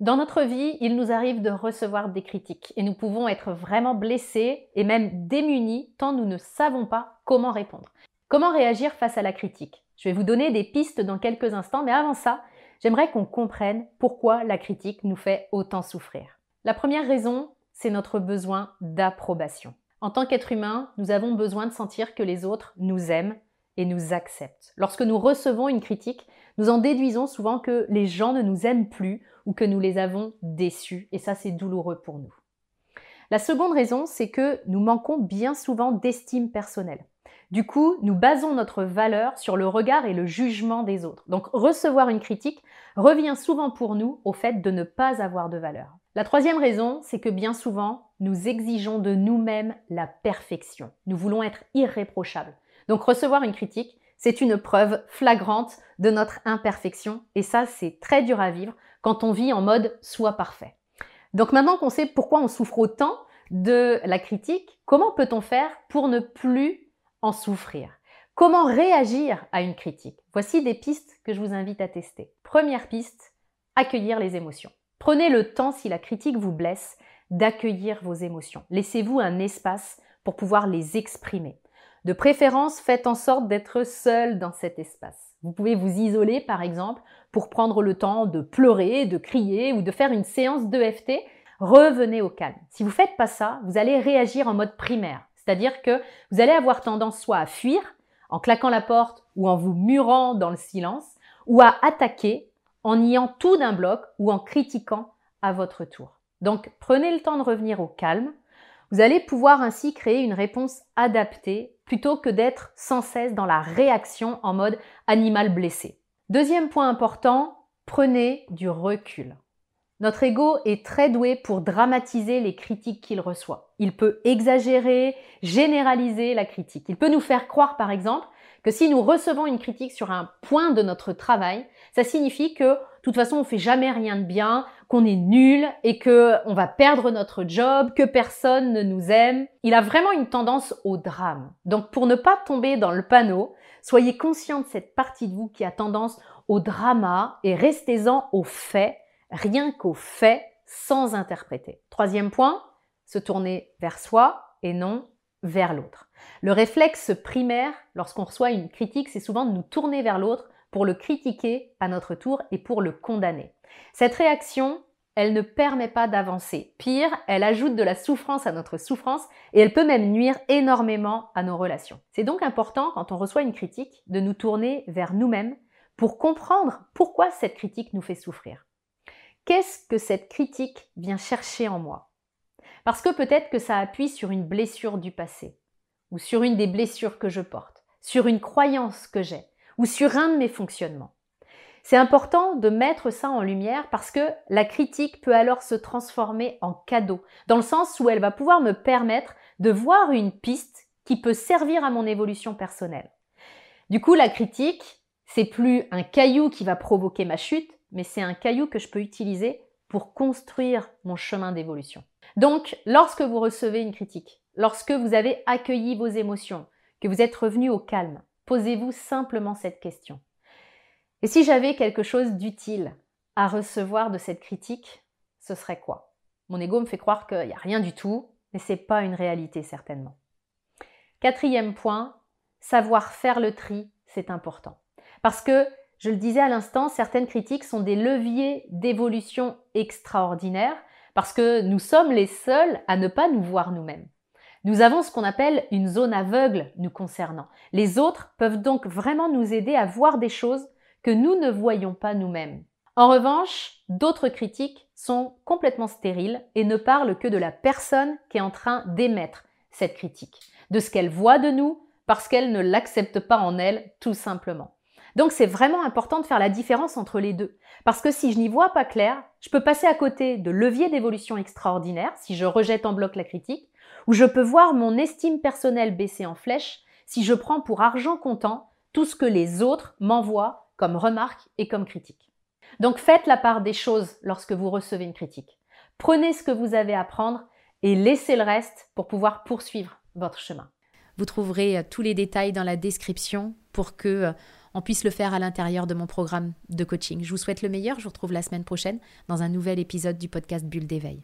Dans notre vie, il nous arrive de recevoir des critiques et nous pouvons être vraiment blessés et même démunis tant nous ne savons pas comment répondre. Comment réagir face à la critique? Je vais vous donner des pistes dans quelques instants, mais avant ça, j'aimerais qu'on comprenne pourquoi la critique nous fait autant souffrir. La première raison, c'est notre besoin d'approbation. En tant qu'être humain, nous avons besoin de sentir que les autres nous aiment et nous acceptent. Lorsque nous recevons une critique, nous en déduisons souvent que les gens ne nous aiment plus ou que nous les avons déçus, et ça c'est douloureux pour nous. La seconde raison, c'est que nous manquons bien souvent d'estime personnelle. Du coup, nous basons notre valeur sur le regard et le jugement des autres. Donc recevoir une critique revient souvent pour nous au fait de ne pas avoir de valeur. La troisième raison, c'est que bien souvent, nous exigeons de nous-mêmes la perfection. Nous voulons être irréprochables. Donc recevoir une critique, c'est une preuve flagrante de notre imperfection et ça, c'est très dur à vivre quand on vit en mode soit parfait. Donc maintenant qu'on sait pourquoi on souffre autant de la critique, comment peut-on faire pour ne plus en souffrir? Comment réagir à une critique? Voici des pistes que je vous invite à tester. Première piste, accueillir les émotions. Prenez le temps, si la critique vous blesse, d'accueillir vos émotions. Laissez-vous un espace pour pouvoir les exprimer. De préférence, faites en sorte d'être seul dans cet espace. Vous pouvez vous isoler, par exemple, pour prendre le temps de pleurer, de crier ou de faire une séance d'EFT. Revenez au calme. Si vous faites pas ça, vous allez réagir en mode primaire. C'est-à-dire que vous allez avoir tendance soit à fuir, en claquant la porte ou en vous murant dans le silence, ou à attaquer en niant tout d'un bloc ou en critiquant à votre tour. Donc prenez le temps de revenir au calme. Vous allez pouvoir ainsi créer une réponse adaptée plutôt que d'être sans cesse dans la réaction en mode animal blessé. Deuxième point important, prenez du recul. Notre ego est très doué pour dramatiser les critiques qu'il reçoit. Il peut exagérer, généraliser la critique. Il peut nous faire croire, par exemple, que si nous recevons une critique sur un point de notre travail, ça signifie que, de toute façon, on fait jamais rien de bien, qu'on est nul et que on va perdre notre job, que personne ne nous aime. Il a vraiment une tendance au drame. Donc, pour ne pas tomber dans le panneau, soyez conscient de cette partie de vous qui a tendance au drama et restez-en aux faits, rien qu'aux faits, sans interpréter. Troisième point, se tourner vers soi et non vers l'autre. Le réflexe primaire lorsqu'on reçoit une critique, c'est souvent de nous tourner vers l'autre pour le critiquer à notre tour et pour le condamner. Cette réaction, elle ne permet pas d'avancer. Pire, elle ajoute de la souffrance à notre souffrance et elle peut même nuire énormément à nos relations. C'est donc important, quand on reçoit une critique, de nous tourner vers nous-mêmes pour comprendre pourquoi cette critique nous fait souffrir. Qu'est-ce que cette critique vient chercher en moi? Parce que peut-être que ça appuie sur une blessure du passé, ou sur une des blessures que je porte, sur une croyance que j'ai, ou sur un de mes fonctionnements. C'est important de mettre ça en lumière parce que la critique peut alors se transformer en cadeau, dans le sens où elle va pouvoir me permettre de voir une piste qui peut servir à mon évolution personnelle. Du coup, la critique, c'est plus un caillou qui va provoquer ma chute, mais c'est un caillou que je peux utiliser pour construire mon chemin d'évolution. Donc, lorsque vous recevez une critique, lorsque vous avez accueilli vos émotions, que vous êtes revenu au calme, posez-vous simplement cette question. Et si j'avais quelque chose d'utile à recevoir de cette critique, ce serait quoi? Mon ego me fait croire qu'il n'y a rien du tout, mais ce n'est pas une réalité certainement. Quatrième point, savoir faire le tri, c'est important. Parce que, je le disais à l'instant, certaines critiques sont des leviers d'évolution extraordinaires, parce que nous sommes les seuls à ne pas nous voir nous-mêmes. Nous avons ce qu'on appelle une zone aveugle nous concernant. Les autres peuvent donc vraiment nous aider à voir des choses que nous ne voyons pas nous-mêmes. En revanche, d'autres critiques sont complètement stériles et ne parlent que de la personne qui est en train d'émettre cette critique, de ce qu'elle voit de nous parce qu'elle ne l'accepte pas en elle tout simplement. Donc c'est vraiment important de faire la différence entre les deux. Parce que si je n'y vois pas clair, je peux passer à côté de leviers d'évolution extraordinaires si je rejette en bloc la critique, Ou je peux voir mon estime personnelle baisser en flèche si je prends pour argent comptant tout ce que les autres m'envoient comme remarques et comme critiques. Donc faites la part des choses lorsque vous recevez une critique. Prenez ce que vous avez à prendre et laissez le reste pour pouvoir poursuivre votre chemin. Vous trouverez euh, tous les détails dans la description pour que euh, on puisse le faire à l'intérieur de mon programme de coaching. Je vous souhaite le meilleur. Je vous retrouve la semaine prochaine dans un nouvel épisode du podcast Bulle d'éveil.